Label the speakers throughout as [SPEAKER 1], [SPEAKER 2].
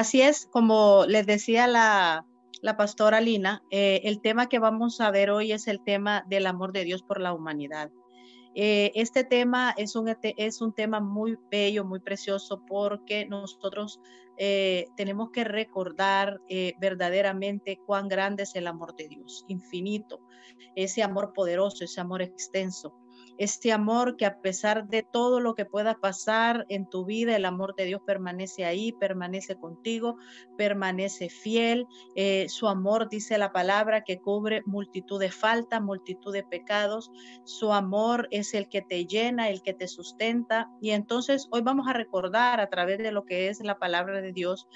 [SPEAKER 1] Así es, como les decía la, la pastora Lina, eh, el tema que vamos a ver hoy es el tema del amor de Dios por la humanidad. Eh, este tema es un, es un tema muy bello, muy precioso, porque nosotros eh, tenemos que recordar verdaderamente cuán grande es el amor de Dios, infinito, ese amor poderoso, ese amor extenso este amor que a pesar de todo lo que pueda pasar en tu vida, el amor de Dios permanece ahí, permanece contigo, permanece fiel. Eh, su amor, dice la palabra, que cubre multitud de faltas, multitud de pecados. Su amor es el que te llena, el que te sustenta. Y entonces hoy vamos a recordar a través de lo que es la palabra de Dios.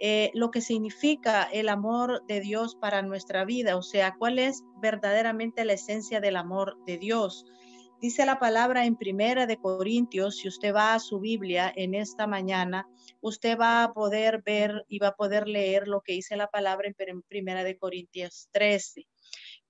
[SPEAKER 1] Eh, lo que significa el amor de Dios para nuestra vida, o sea, cuál es verdaderamente la esencia del amor de Dios. Dice la palabra en Primera de Corintios, si usted va a su Biblia en esta mañana, usted va a poder ver y va a poder leer lo que dice la palabra en Primera de Corintios 13.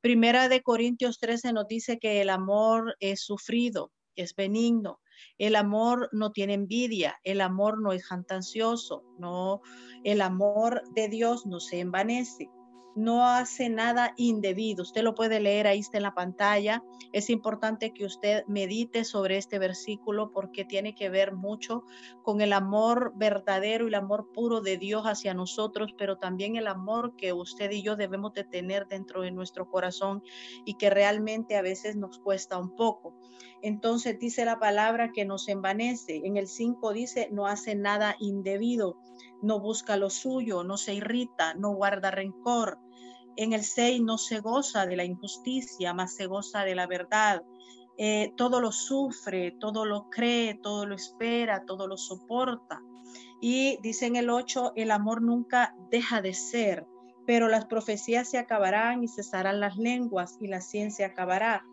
[SPEAKER 1] Primera de Corintios 13 nos dice que el amor es sufrido, es benigno. El amor no tiene envidia, el amor no es jantancioso, no, el amor de Dios no se envanece no hace nada indebido. Usted lo puede leer, ahí está en la pantalla. Es importante que usted medite sobre este versículo porque tiene que ver mucho con el amor verdadero y el amor puro de Dios hacia nosotros, pero también el amor que usted y yo debemos de tener dentro de nuestro corazón y que realmente a veces nos cuesta un poco. Entonces dice la palabra que nos envanece. En el 5 dice, no hace nada indebido, no busca lo suyo, no se irrita, no guarda rencor en el 6 no se goza de la injusticia, más se goza de la verdad. Eh, todo lo sufre, todo lo cree, todo lo espera, todo lo soporta. Y dice en el 8, el amor nunca deja de ser, pero las profecías se acabarán y cesarán las lenguas y la ciencia acabará,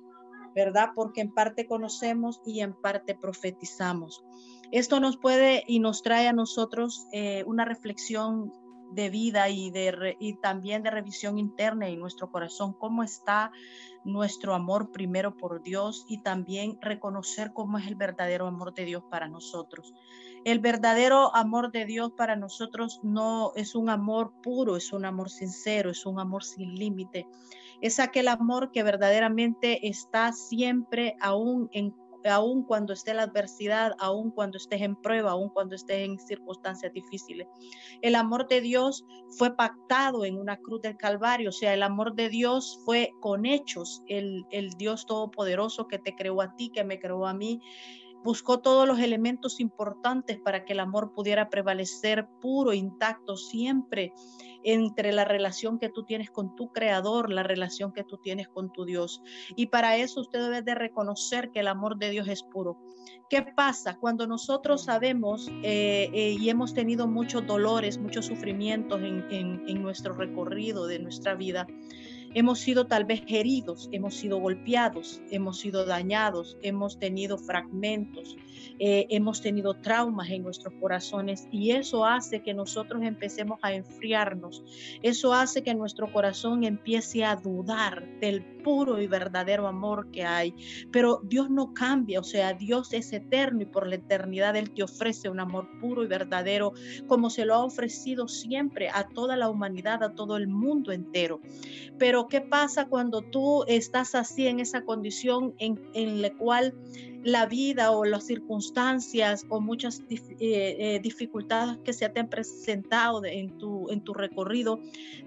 [SPEAKER 1] ¿verdad? Porque en parte conocemos y en parte profetizamos. Esto nos puede y nos trae a nosotros eh, una reflexión de vida y, de, y también de revisión interna en nuestro corazón, cómo está nuestro amor primero por Dios y también reconocer cómo es el verdadero amor de Dios para nosotros. El verdadero amor de Dios para nosotros no es un amor puro, es un amor sincero, es un amor sin límite. Es aquel amor que verdaderamente está siempre aún en aún cuando esté la adversidad, aún cuando estés en prueba, aún cuando estés en circunstancias difíciles. El amor de Dios fue pactado en una cruz del Calvario, o sea, el amor de Dios fue con hechos, el, el Dios Todopoderoso que te creó a ti, que me creó a mí, buscó todos los elementos importantes para que el amor pudiera prevalecer puro, intacto, siempre entre la relación que tú tienes con tu creador, la relación que tú tienes con tu Dios. Y para eso usted debe de reconocer que el amor de Dios es puro. ¿Qué pasa cuando nosotros sabemos eh, eh, y hemos tenido muchos dolores, muchos sufrimientos en nuestro recorrido de nuestra vida? Hemos sido tal vez heridos, hemos sido golpeados, hemos sido dañados, hemos tenido fragmentos, eh, hemos tenido traumas en nuestros corazones y eso hace que nosotros empecemos a enfriarnos. Eso hace que nuestro corazón empiece a dudar del puro y verdadero amor que hay. Pero Dios no cambia, o sea, Dios es eterno y por la eternidad Él te ofrece un amor puro y verdadero como se lo ha ofrecido siempre a toda la humanidad, a todo el mundo entero. Pero ¿qué pasa cuando tú estás así en esa condición en, la cual la vida o las circunstancias o muchas eh, eh, dificultades que se te han presentado en, tu, en tu recorrido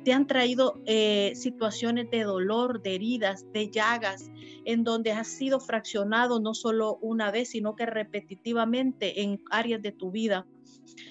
[SPEAKER 1] te han traído eh, situaciones de dolor, de heridas, de llagas, en donde has sido fraccionado no solo una vez, sino que repetitivamente en áreas de tu vida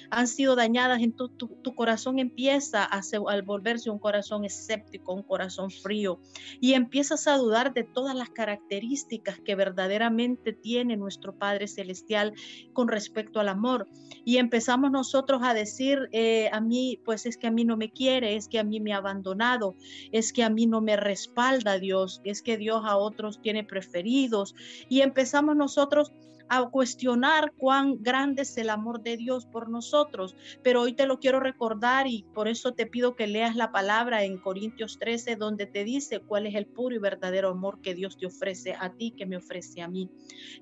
[SPEAKER 1] han sido dañadas, en tu, corazón empieza a, al volverse un corazón escéptico, un corazón frío, y empiezas a dudar de todas las características que verdaderamente tiene nuestro Padre Celestial con respecto al amor. Y empezamos nosotros a decir, eh, a mí, pues es que a mí no me quiere, es que a mí me ha abandonado, es que a mí no me respalda Dios, es que Dios a otros tiene preferidos. Y empezamos nosotros a cuestionar cuán grande es el amor de Dios por nosotros. Pero hoy te lo quiero recordar y por eso te pido que leas la palabra en Corintios 13, donde te dice cuál es el puro y verdadero amor que Dios te ofrece a ti, que me ofrece a mí.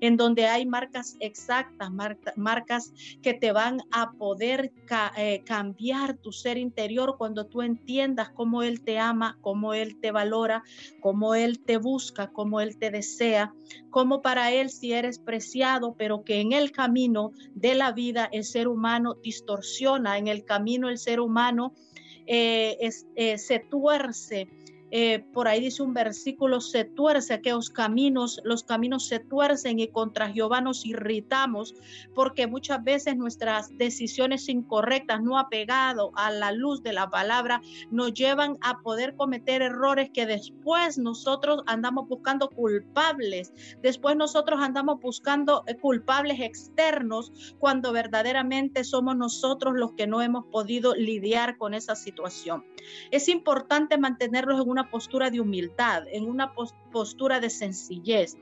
[SPEAKER 1] En donde hay marcas exactas, marcas que te van a poder eh, cambiar tu ser interior cuando tú entiendas cómo Él te ama, cómo Él te valora, cómo Él te busca, cómo Él te desea, cómo para Él si eres preciado, pero que en el camino de la vida el ser humano distorsiona, en el camino el ser humano eh, eh, se tuerce eh, por ahí dice un versículo, se tuerce aquellos caminos, los caminos se tuercen y contra Jehová nos irritamos porque muchas veces nuestras decisiones incorrectas, no apegado a la luz de la palabra, nos llevan a poder cometer errores que después nosotros andamos buscando culpables, después nosotros andamos buscando eh, culpables externos cuando verdaderamente somos nosotros los que no hemos podido lidiar con esa situación. Es importante mantenerlos en una postura de humildad, en una postura de sencillez,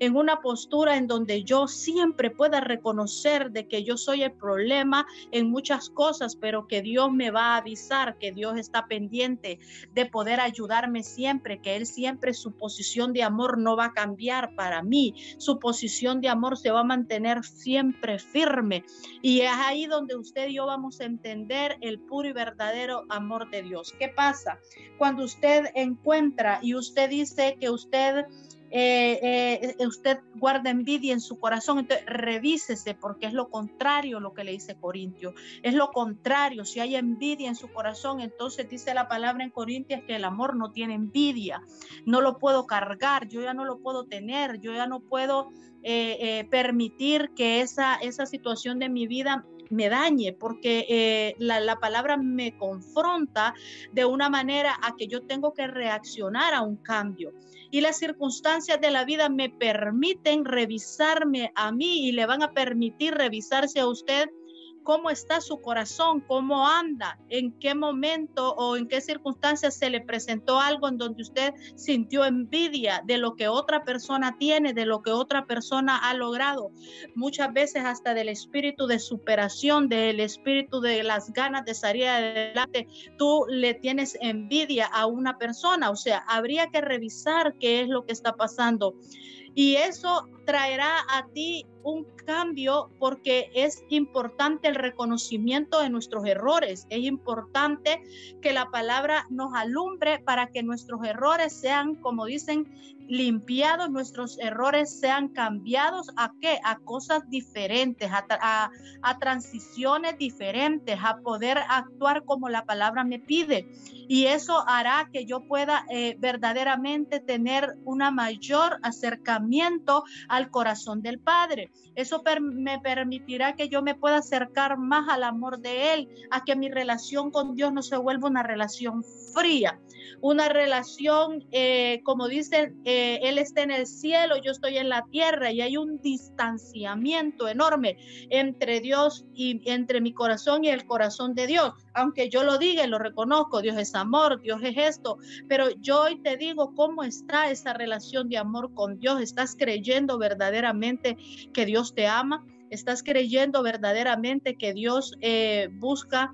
[SPEAKER 1] en una postura en donde yo siempre pueda reconocer de que yo soy el problema en muchas cosas, pero que Dios me va a avisar, que Dios está pendiente de poder ayudarme siempre, que Él siempre su posición de amor no va a cambiar para mí, su posición de amor se va a mantener siempre firme. Y es ahí donde usted y yo vamos a entender el puro y verdadero amor de Dios. ¿Qué pasa? Cuando usted encuentra y usted dice que usted eh, eh, usted guarda envidia en su corazón, entonces revísese porque es lo contrario lo que le dice Corintio. Es lo contrario, si hay envidia en su corazón, entonces dice la palabra en Corintios que el amor no tiene envidia, no lo puedo cargar, yo ya no lo puedo tener, yo ya no puedo eh, permitir que esa, esa situación de mi vida me dañe, porque la, la, palabra me confronta de una manera a que yo tengo que reaccionar a un cambio. Y las circunstancias de la vida me permiten revisarme a mí y le van a permitir revisarse a usted cómo está su corazón, cómo anda, en qué momento o en qué circunstancias se le presentó algo en donde usted sintió envidia de lo que otra persona tiene, de lo que otra persona ha logrado. Muchas veces hasta del espíritu de superación, del espíritu de las ganas de salir adelante, tú le tienes envidia a una persona. O sea, habría que revisar qué es lo que está pasando. Y eso traerá a ti un cambio porque es importante el reconocimiento de nuestros errores. Es importante que la palabra nos alumbre para que nuestros errores sean, como dicen, limpiados, nuestros errores sean cambiados a qué? A cosas diferentes, a, a, transiciones diferentes, a poder actuar como la palabra me pide. Y eso hará que yo pueda eh, verdaderamente tener una mayor acercamiento al corazón del Padre. Eso me permitirá que yo me pueda acercar más al amor de Él, a que mi relación con Dios no se vuelva una relación fría, una relación, eh, como dicen, eh, Él está en el cielo, yo estoy en la tierra y hay un distanciamiento enorme entre Dios y entre mi corazón y el corazón de Dios. Aunque yo lo diga y lo reconozco, Dios es amor, Dios es esto, pero yo hoy te digo cómo está esa relación de amor con Dios. ¿Estás creyendo verdaderamente que Dios te ama? ¿Estás creyendo verdaderamente que Dios eh, busca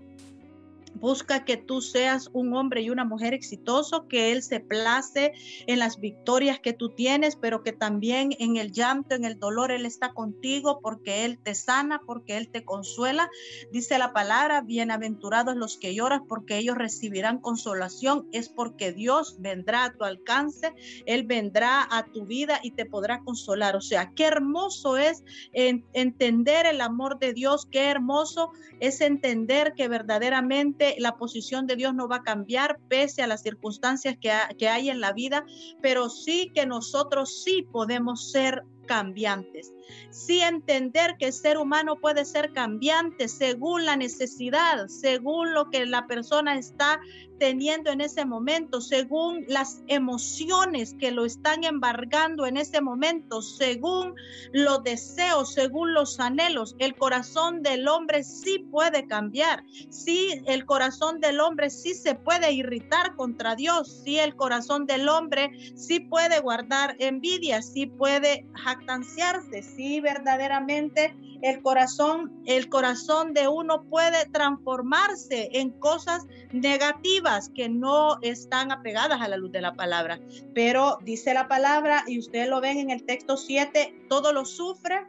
[SPEAKER 1] Busca que tú seas un hombre y una mujer exitoso, que Él se place en las victorias que tú tienes, pero que también en el llanto, en el dolor, Él está contigo porque Él te sana, porque Él te consuela. Dice la palabra, bienaventurados los que lloran porque ellos recibirán consolación. Es porque Dios vendrá a tu alcance, Él vendrá a tu vida y te podrá consolar. O sea, qué hermoso es entender el amor de Dios, qué hermoso es entender que verdaderamente la posición de Dios no va a cambiar pese a las circunstancias que, que hay en la vida, pero sí que nosotros sí podemos ser cambiantes. Sí entender que el ser humano puede ser cambiante según la necesidad, según lo que la persona está teniendo en ese momento, según las emociones que lo están embargando en ese momento, según los deseos, según los anhelos. El corazón del hombre sí puede cambiar. Sí, el corazón del hombre sí se puede irritar contra Dios. Sí, el corazón del hombre sí puede guardar envidia, sí puede jactanciarse. Sí, verdaderamente el corazón, el corazón de uno puede transformarse en cosas negativas que no están apegadas a la luz de la palabra. Pero dice la palabra, y ustedes lo ven en el texto 7, todo lo sufre,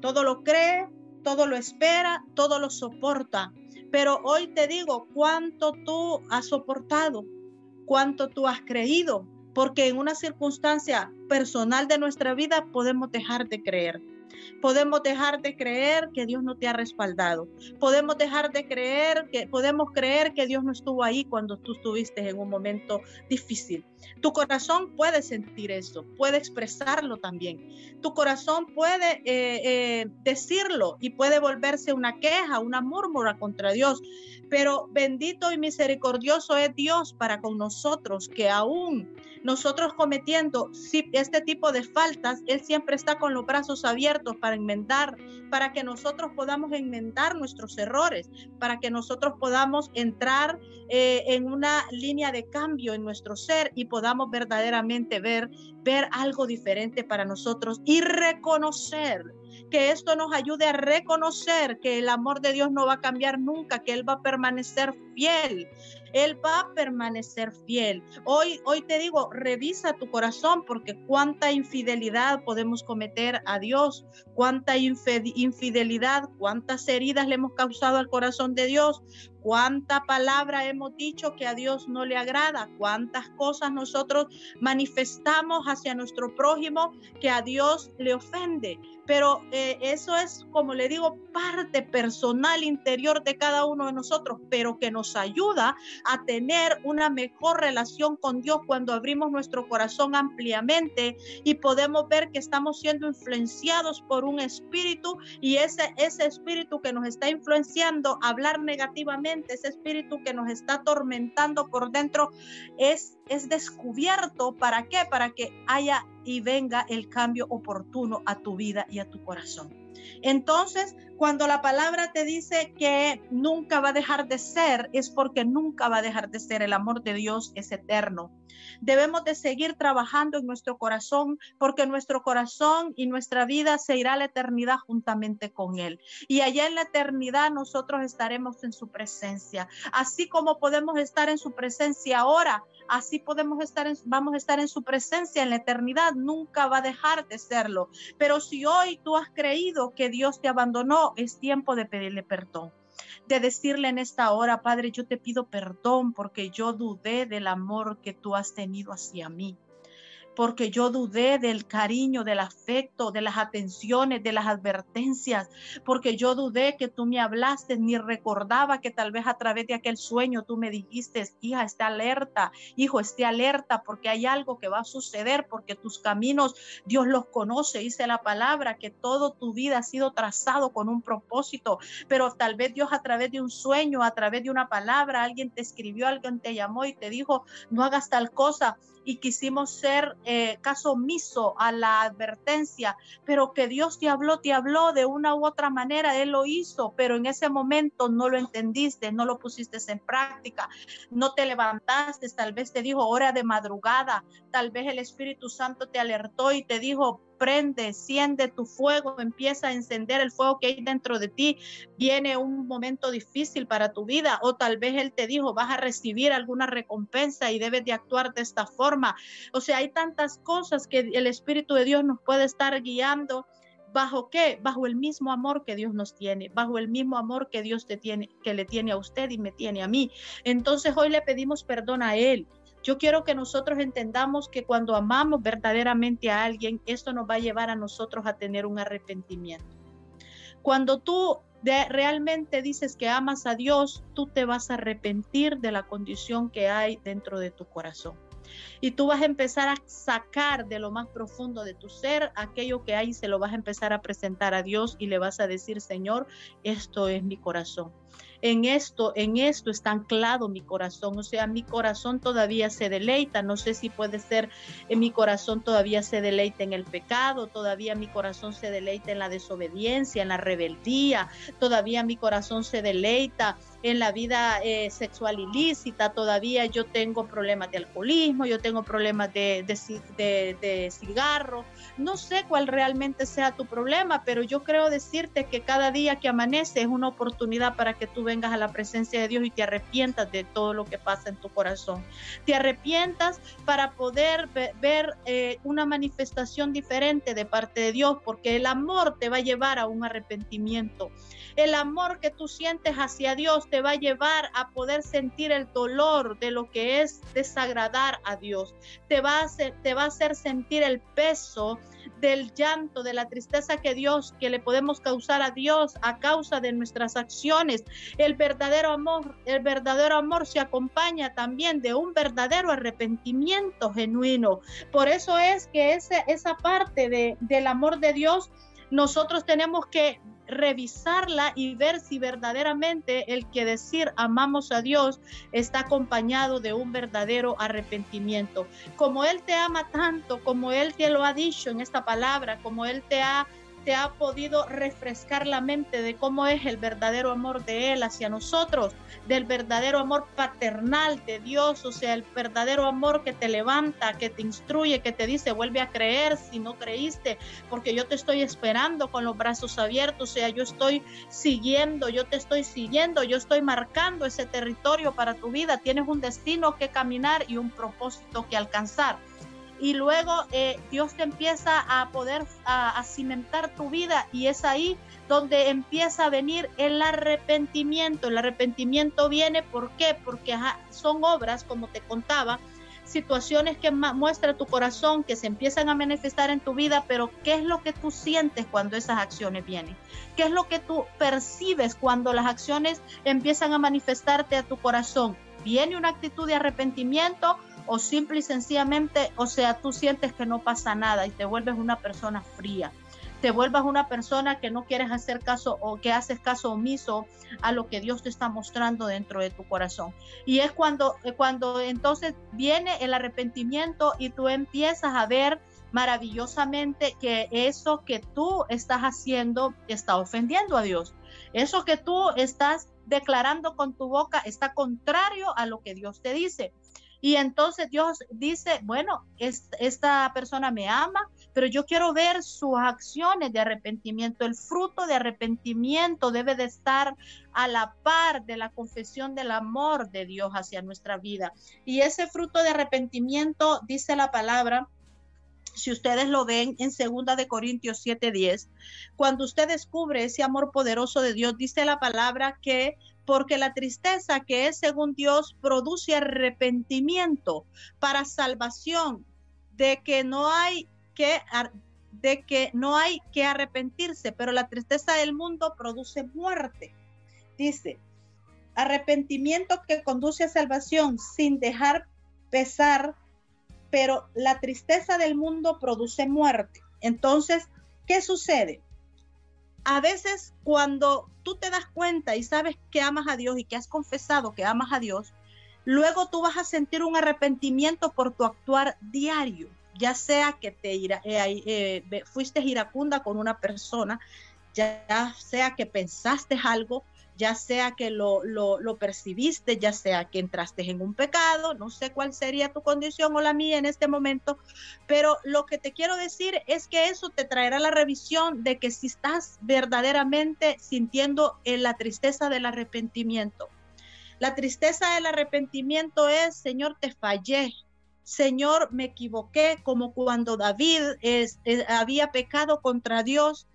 [SPEAKER 1] todo lo cree, todo lo espera, todo lo soporta. Pero hoy te digo cuánto tú has soportado, cuánto tú has creído, porque en una circunstancia personal de nuestra vida podemos dejar de creer. Podemos dejar de creer que Dios no te ha respaldado. Podemos dejar de creer que podemos creer que Dios no estuvo ahí cuando tú estuviste en un momento difícil. Tu corazón puede sentir eso, puede expresarlo también. Tu corazón puede eh, eh, decirlo y puede volverse una queja, una murmura contra Dios. Pero bendito y misericordioso es Dios para con nosotros, que aún nosotros cometiendo este tipo de faltas, Él siempre está con los brazos abiertos para enmendar, para que nosotros podamos enmendar nuestros errores, para que nosotros podamos entrar eh, en una línea de cambio en nuestro ser y podamos verdaderamente ver, ver algo diferente para nosotros y reconocer que esto nos ayude a reconocer que el amor de Dios no va a cambiar nunca, que Él va a permanecer fiel, él va a permanecer fiel. Hoy, hoy te digo, revisa tu corazón porque cuánta infidelidad podemos cometer a Dios, cuánta infidelidad, cuántas heridas le hemos causado al corazón de Dios, cuánta palabra hemos dicho que a Dios no le agrada, cuántas cosas nosotros manifestamos hacia nuestro prójimo que a Dios le ofende. Pero eh, eso es, como le digo, parte personal interior de cada uno de nosotros, pero que nos ayuda a tener una mejor relación con Dios cuando abrimos nuestro corazón ampliamente y podemos ver que estamos siendo influenciados por un espíritu y ese, ese espíritu que nos está influenciando hablar negativamente, ese espíritu que nos está atormentando por dentro, es, es descubierto. ¿Para qué? Para que haya y venga el cambio oportuno a tu vida y a tu corazón. Entonces, cuando la palabra te dice que nunca va a dejar de ser, es porque nunca va a dejar de ser. El amor de Dios es eterno. Debemos de seguir trabajando en nuestro corazón porque nuestro corazón y nuestra vida se irá a la eternidad juntamente con Él. Y allá en la eternidad nosotros estaremos en su presencia. Así como podemos estar en su presencia ahora, así podemos estar vamos a estar en su presencia en la eternidad. Nunca va a dejar de serlo. Pero si hoy tú has creído que Dios te abandonó, es tiempo de pedirle perdón de decirle en esta hora, Padre, yo te pido perdón porque yo dudé del amor que tú has tenido hacia mí porque yo dudé del cariño, del afecto, de las atenciones, de las advertencias, porque yo dudé que tú me hablaste, ni recordaba que tal vez a través de aquel sueño tú me dijiste, hija, esté alerta, hijo, esté alerta, porque hay algo que va a suceder, porque tus caminos Dios los conoce, dice la palabra, que todo tu vida ha sido trazado con un propósito, pero tal vez Dios a través de un sueño, a través de una palabra, alguien te escribió, alguien te llamó y te dijo, no hagas tal cosa y quisimos ser eh, caso omiso a la advertencia, pero que Dios te habló, te habló de una u otra manera, Él lo hizo, pero en ese momento no lo entendiste, no lo pusiste en práctica, no te levantaste, tal vez te dijo hora de madrugada, tal vez el Espíritu Santo te alertó y te dijo, prende, siende tu fuego, empieza a encender el fuego que hay dentro de ti. Viene un momento difícil para tu vida o tal vez Él te dijo, vas a recibir alguna recompensa y debes de actuar de esta forma. O sea, hay tantas cosas que el Espíritu de Dios nos puede estar guiando. ¿Bajo qué? Bajo el mismo amor que Dios nos tiene, bajo el mismo amor que Dios te tiene, que le tiene a usted y me tiene a mí. Entonces hoy le pedimos perdón a Él. Yo quiero que nosotros entendamos que cuando amamos verdaderamente a alguien, esto nos va a llevar a nosotros a tener un arrepentimiento. Cuando tú realmente dices que amas a Dios, tú te vas a arrepentir de la condición que hay dentro de tu corazón. Y tú vas a empezar a sacar de lo más profundo de tu ser aquello que hay, se lo vas a empezar a presentar a Dios y le vas a decir, Señor, esto es mi corazón. En esto, en esto está anclado mi corazón. O sea, mi corazón todavía se deleita. No sé si puede ser en mi corazón todavía se deleita en el pecado, todavía mi corazón se deleita en la desobediencia, en la rebeldía, todavía mi corazón se deleita en la vida eh, sexual ilícita, todavía yo tengo problemas de alcoholismo, yo tengo problemas de, de, de, cigarro. No sé cuál realmente sea tu problema, pero yo creo decirte que cada día que amanece es una oportunidad para que tú vengas a la presencia de Dios y te arrepientas de todo lo que pasa en tu corazón. Te arrepientas para poder ver eh, una manifestación diferente de parte de Dios, porque el amor te va a llevar a un arrepentimiento. El amor que tú sientes hacia Dios te va a llevar a poder sentir el dolor de lo que es desagradar a Dios. Te va a hacer, te va a hacer sentir el peso del llanto, de la tristeza que Dios, que le podemos causar a Dios a causa de nuestras acciones. El verdadero amor, el verdadero amor se acompaña también de un verdadero arrepentimiento genuino. Por eso es que ese, esa parte de, del amor de Dios nosotros tenemos que revisarla y ver si verdaderamente el que decir amamos a Dios está acompañado de un verdadero arrepentimiento. Como Él te ama tanto, como Él te lo ha dicho en esta palabra, como Él te ha te ha podido refrescar la mente de cómo es el verdadero amor de Él hacia nosotros, del verdadero amor paternal de Dios, o sea, el verdadero amor que te levanta, que te instruye, que te dice, vuelve a creer si no creíste, porque yo te estoy esperando con los brazos abiertos, o sea, yo estoy siguiendo, yo te estoy siguiendo, yo estoy marcando ese territorio para tu vida, tienes un destino que caminar y un propósito que alcanzar y luego eh, Dios te empieza a poder a, cimentar tu vida y es ahí donde empieza a venir el arrepentimiento. El arrepentimiento viene, ¿por qué? Porque son obras, como te contaba, situaciones que muestra tu corazón, que se empiezan a manifestar en tu vida, pero ¿qué es lo que tú sientes cuando esas acciones vienen? ¿Qué es lo que tú percibes cuando las acciones empiezan a manifestarte a tu corazón? ¿Viene una actitud de arrepentimiento o simple y sencillamente, o sea, tú sientes que no pasa nada y te vuelves una persona fría, te vuelvas una persona que no quieres hacer caso o que haces caso omiso a lo que Dios te está mostrando dentro de tu corazón. Y es cuando, eh, cuando entonces viene el arrepentimiento y tú empiezas a ver maravillosamente que eso que tú estás haciendo está ofendiendo a Dios. Eso que tú estás declarando con tu boca está contrario a lo que Dios te dice. Y entonces Dios dice, bueno, esta persona me ama, pero yo quiero ver sus acciones de arrepentimiento. El fruto de arrepentimiento debe de estar a la par de la confesión del amor de Dios hacia nuestra vida. Y ese fruto de arrepentimiento, dice la palabra, si ustedes lo ven en segunda de Corintios 7:10, cuando usted descubre ese amor poderoso de Dios, dice la palabra que porque la tristeza que es según Dios produce arrepentimiento para salvación, de que no hay que de que no hay que arrepentirse, pero la tristeza del mundo produce muerte. Dice, arrepentimiento que conduce a salvación sin dejar pesar, pero la tristeza del mundo produce muerte. Entonces, ¿qué sucede? A veces cuando tú te das cuenta y sabes que amas a Dios y que has confesado que amas a Dios, luego tú vas a sentir un arrepentimiento por tu actuar diario, ya sea que te eh, eh, fuiste iracunda con una persona, ya sea que pensaste algo, ya sea que lo, lo, percibiste, ya sea que entraste en un pecado, no sé cuál sería tu condición o la mía en este momento, pero lo que te quiero decir es que eso te traerá la revisión de que si estás verdaderamente sintiendo en la tristeza del arrepentimiento. La tristeza del arrepentimiento es, Señor, te fallé, Señor, me equivoqué, como cuando David había pecado contra Dios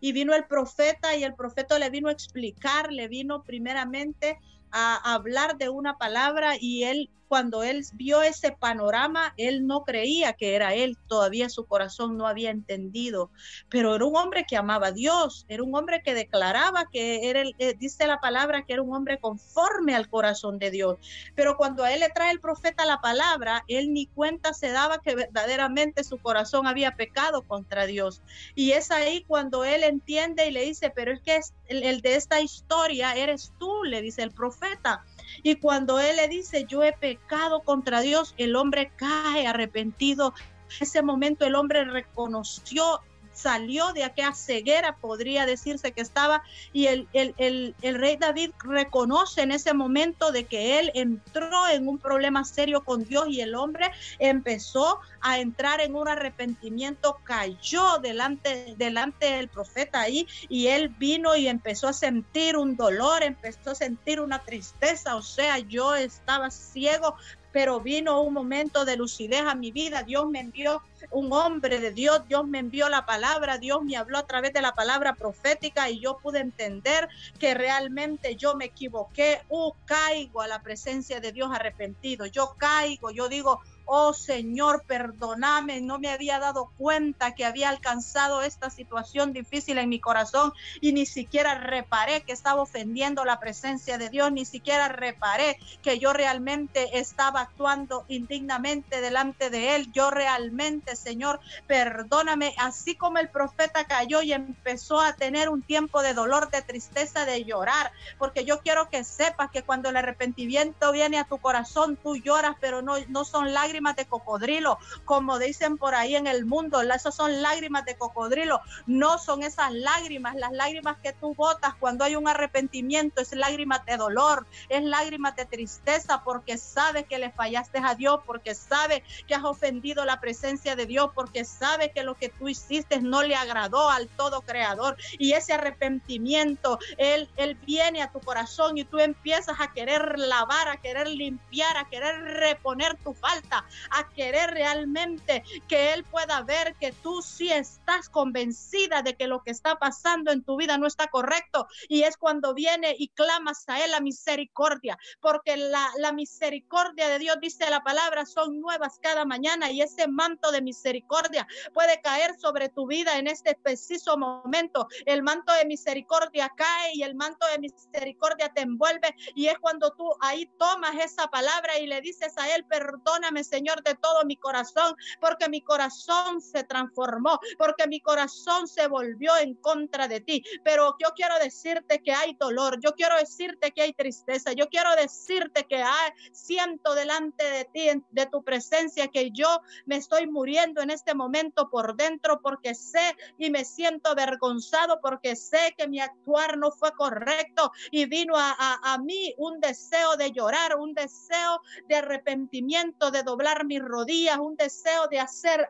[SPEAKER 1] y vino el profeta y el profeta le vino a explicar, le vino primeramente a hablar de una palabra y él cuando él vio ese panorama, él no creía que era él, todavía su corazón no había entendido, pero era un hombre que amaba a Dios, era un hombre que declaraba que era, el, eh, dice la palabra, que era un hombre conforme al corazón de Dios, pero cuando a él le trae el profeta la palabra, él ni cuenta se daba que verdaderamente su corazón había pecado contra Dios. Y es ahí cuando él entiende y le dice, pero es que el, el de esta historia eres tú, le dice el profeta. Y cuando él le dice, yo he pecado contra Dios, el hombre cae arrepentido. En ese momento el hombre reconoció salió de aquella ceguera, podría decirse que estaba, y el, el, rey David reconoce en ese momento de que él entró en un problema serio con Dios y el hombre empezó a entrar en un arrepentimiento, cayó delante, delante del profeta ahí y él vino y empezó a sentir un dolor, empezó a sentir una tristeza, o sea, yo estaba ciego, pero vino un momento de lucidez a mi vida. Dios me envió un hombre de Dios, Dios me envió la palabra, Dios me habló a través de la palabra profética y yo pude entender que realmente yo me equivoqué. Uh, caigo a la presencia de Dios arrepentido. Yo caigo, yo digo, oh Señor, perdóname, no me había dado cuenta que había alcanzado esta situación difícil en mi corazón y ni siquiera reparé que estaba ofendiendo la presencia de Dios, ni siquiera reparé que yo realmente estaba actuando indignamente delante de Él. Yo realmente, Señor, perdóname, así como el profeta cayó y empezó a tener un tiempo de dolor, de tristeza, de llorar, porque yo quiero que sepas que cuando el arrepentimiento viene a tu corazón, tú lloras, pero no, no son lágrimas lágrimas de cocodrilo, como dicen por ahí en el mundo, esas son lágrimas de cocodrilo, no son esas lágrimas, las lágrimas que tú botas cuando hay un arrepentimiento, es lágrimas de dolor, es lágrimas de tristeza, porque sabes que le fallaste a Dios, porque sabes que has ofendido la presencia de Dios, porque sabes que lo que tú hiciste no le agradó al todo creador, y ese arrepentimiento, él, él viene a tu corazón y tú empiezas a querer lavar, a querer limpiar, a querer reponer tu falta, a querer realmente que Él pueda ver que tú sí estás convencida de que lo que está pasando en tu vida no está correcto. Y es cuando viene y clamas a Él la misericordia, porque la, la misericordia de Dios, dice la palabra, son nuevas cada mañana y ese manto de misericordia puede caer sobre tu vida en este preciso momento. El manto de misericordia cae y el manto de misericordia te envuelve y es cuando tú ahí tomas esa palabra y le dices a Él, perdóname Señor, de todo mi corazón, porque mi corazón se transformó, porque mi corazón se volvió en contra de ti. Pero yo quiero decirte que hay dolor, yo quiero decirte que hay tristeza, yo quiero decirte que hay, siento delante de ti, de tu presencia, que yo me estoy muriendo en este momento por dentro, porque sé y me siento avergonzado, porque sé que mi actuar no fue correcto y vino a, mí un deseo de llorar, un deseo de arrepentimiento, de doblar mis rodillas, un deseo de hacer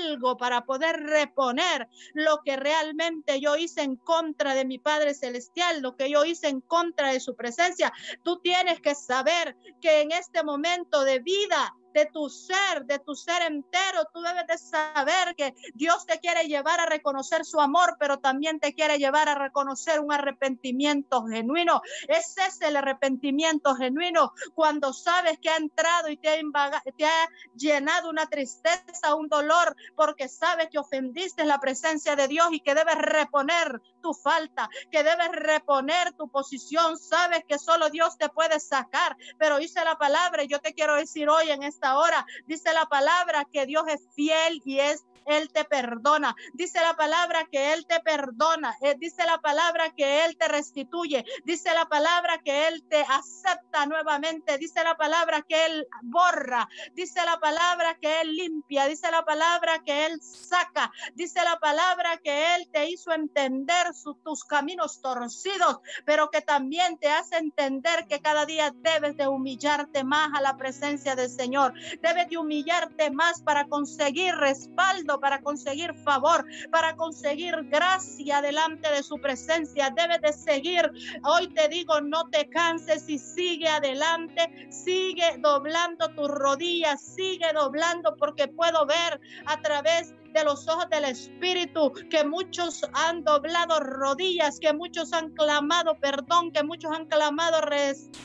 [SPEAKER 1] algo para poder reponer lo que realmente yo hice en contra de mi Padre Celestial, lo que yo hice en contra de su presencia. Tú tienes que saber que en este momento de vida de tu ser, de tu ser entero. Tú debes de saber que Dios te quiere llevar a reconocer su amor, pero también te quiere llevar a reconocer un arrepentimiento genuino. Ese es el arrepentimiento genuino cuando sabes que ha entrado y te ha, te ha llenado una tristeza, un dolor, porque sabes que ofendiste la presencia de Dios y que debes reponer tu falta, que debes reponer tu posición. Sabes que solo Dios te puede sacar, pero dice la palabra y yo te quiero decir hoy en esta ahora. Dice la palabra que Dios es fiel y es él te perdona. Dice la palabra que Él te perdona. Eh, dice la palabra que Él te restituye. Dice la palabra que Él te acepta nuevamente. Dice la palabra que Él borra. Dice la palabra que Él limpia. Dice la palabra que Él saca. Dice la palabra que Él te hizo entender tus caminos torcidos, pero que también te hace entender que cada día debes de humillarte más a la presencia del Señor. Debes de humillarte más para conseguir respaldo para conseguir favor, para conseguir gracia delante de su presencia. Debes de seguir. Hoy te digo, no te canses y sigue adelante, sigue doblando tus rodillas, sigue doblando porque puedo ver a través de los ojos del Espíritu, que muchos han doblado rodillas, que muchos han clamado perdón, que muchos han clamado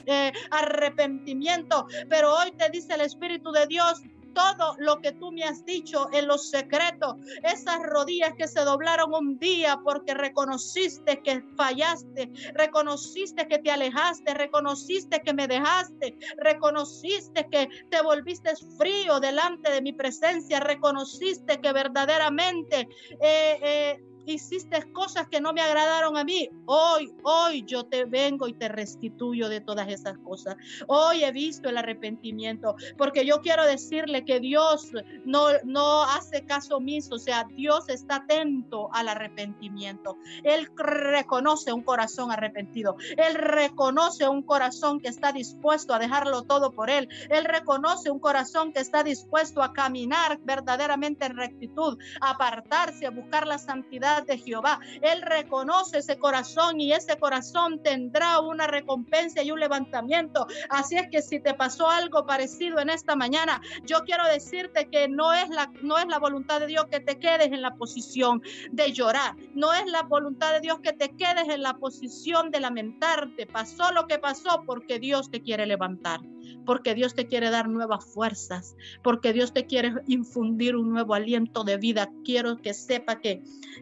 [SPEAKER 1] eh, arrepentimiento. Pero hoy te dice el Espíritu de Dios, todo lo que tú me has dicho en los secretos, esas rodillas que se doblaron un día porque reconociste que fallaste, reconociste que te alejaste, reconociste que me dejaste, reconociste que te volviste frío delante de mi presencia, reconociste que verdaderamente... Eh, eh, hiciste cosas que no me agradaron a mí. Hoy, hoy yo te vengo y te restituyo de todas esas cosas. Hoy he visto el arrepentimiento, porque yo quiero decirle que Dios no, no hace caso omiso, o sea, Dios está atento al arrepentimiento. Él reconoce un corazón arrepentido. Él reconoce un corazón que está dispuesto a dejarlo todo por Él. Él reconoce un corazón que está dispuesto a caminar verdaderamente en rectitud, a apartarse, a buscar la santidad de Jehová. Él reconoce ese corazón y ese corazón tendrá una recompensa y un levantamiento. Así es que si te pasó algo parecido en esta mañana, yo quiero decirte que no es la no es la voluntad de Dios que te quedes en la posición de llorar. No es la voluntad de Dios que te quedes en la posición de lamentarte. Pasó lo que pasó porque Dios te quiere levantar porque Dios te quiere dar nuevas fuerzas, porque Dios te quiere infundir un nuevo aliento de vida. Quiero que sepa que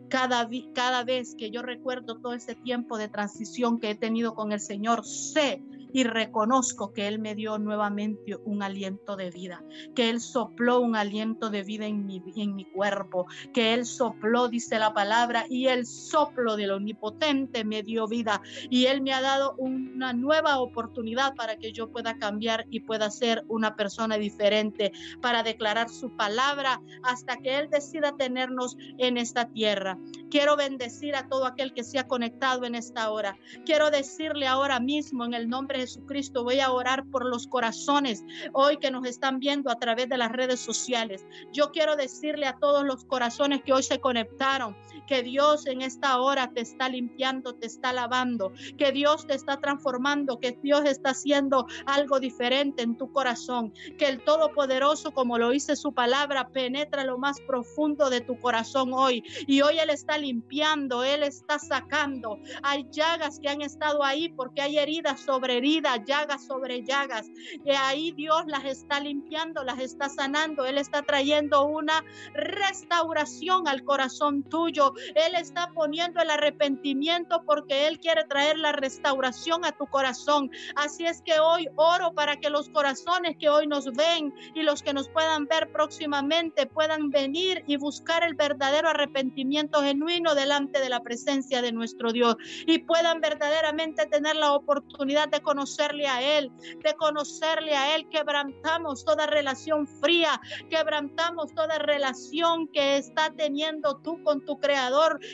[SPEAKER 1] cada, cada vez que yo recuerdo todo ese tiempo de transición que he tenido con el Señor, sé y reconozco que Él me dio nuevamente un aliento de vida, que Él sopló un aliento de vida en mi, en mi cuerpo, que Él sopló, dice la palabra, y el soplo del omnipotente me dio vida y Él me ha dado una nueva oportunidad para que yo pueda cambiar y pueda ser una persona diferente, para declarar su palabra hasta que Él decida tenernos en esta tierra. Quiero bendecir a todo aquel que se ha conectado en esta hora. Quiero decirle ahora mismo en el nombre de Jesucristo, voy a orar por los corazones hoy que nos están viendo a través de las redes sociales. Yo quiero decirle a todos los corazones que hoy se conectaron que Dios en esta hora te está limpiando, te está lavando, que Dios te está transformando, que Dios está haciendo algo diferente en tu corazón, que el Todopoderoso, como lo dice su palabra, penetra lo más profundo de tu corazón hoy. Y hoy Él está limpiando, Él está sacando. Hay llagas que han estado ahí porque hay heridas sobre heridas llagas sobre llagas. Y ahí Dios las está limpiando, las está sanando. Él está trayendo una restauración al corazón tuyo. Él está poniendo el arrepentimiento porque Él quiere traer la restauración a tu corazón. Así es que hoy oro para que los corazones que hoy nos ven y los que nos puedan ver próximamente puedan venir y buscar el verdadero arrepentimiento genuino delante de la presencia de nuestro Dios y puedan verdaderamente tener la oportunidad de conocer conocerle a Él, de conocerle a Él. Quebrantamos toda relación fría, quebrantamos toda relación que está teniendo tú con tu Creador,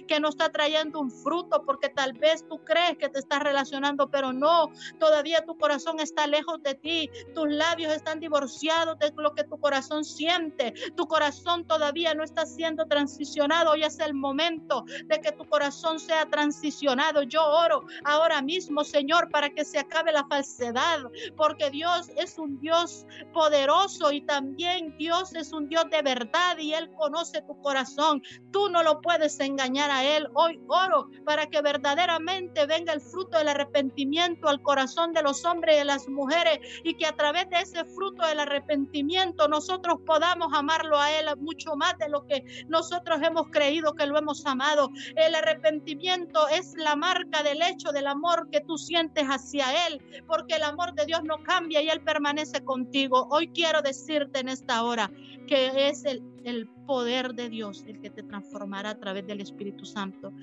[SPEAKER 1] que no está trayendo un fruto, porque tal vez tú crees que te estás relacionando, pero no, todavía tu corazón está lejos de ti, tus labios están divorciados de lo que tu corazón siente, tu corazón todavía no está siendo transicionado, hoy es el momento de que tu corazón sea transicionado. Yo oro ahora mismo, Señor, para que se acabe la falsedad, porque Dios es un Dios poderoso y también Dios es un Dios de verdad y Él conoce tu corazón. Tú no lo puedes engañar a Él. Hoy oro para que verdaderamente venga el fruto del arrepentimiento al corazón de los hombres y de las mujeres y que a través de ese fruto del arrepentimiento nosotros podamos amarlo a Él mucho más de lo que nosotros hemos creído que lo hemos amado. El arrepentimiento es la marca del hecho del amor que tú sientes hacia Él porque el amor de Dios no cambia y Él permanece contigo. Hoy quiero decirte en esta hora que es el, el poder de Dios el que te transformará a través del Espíritu Santo.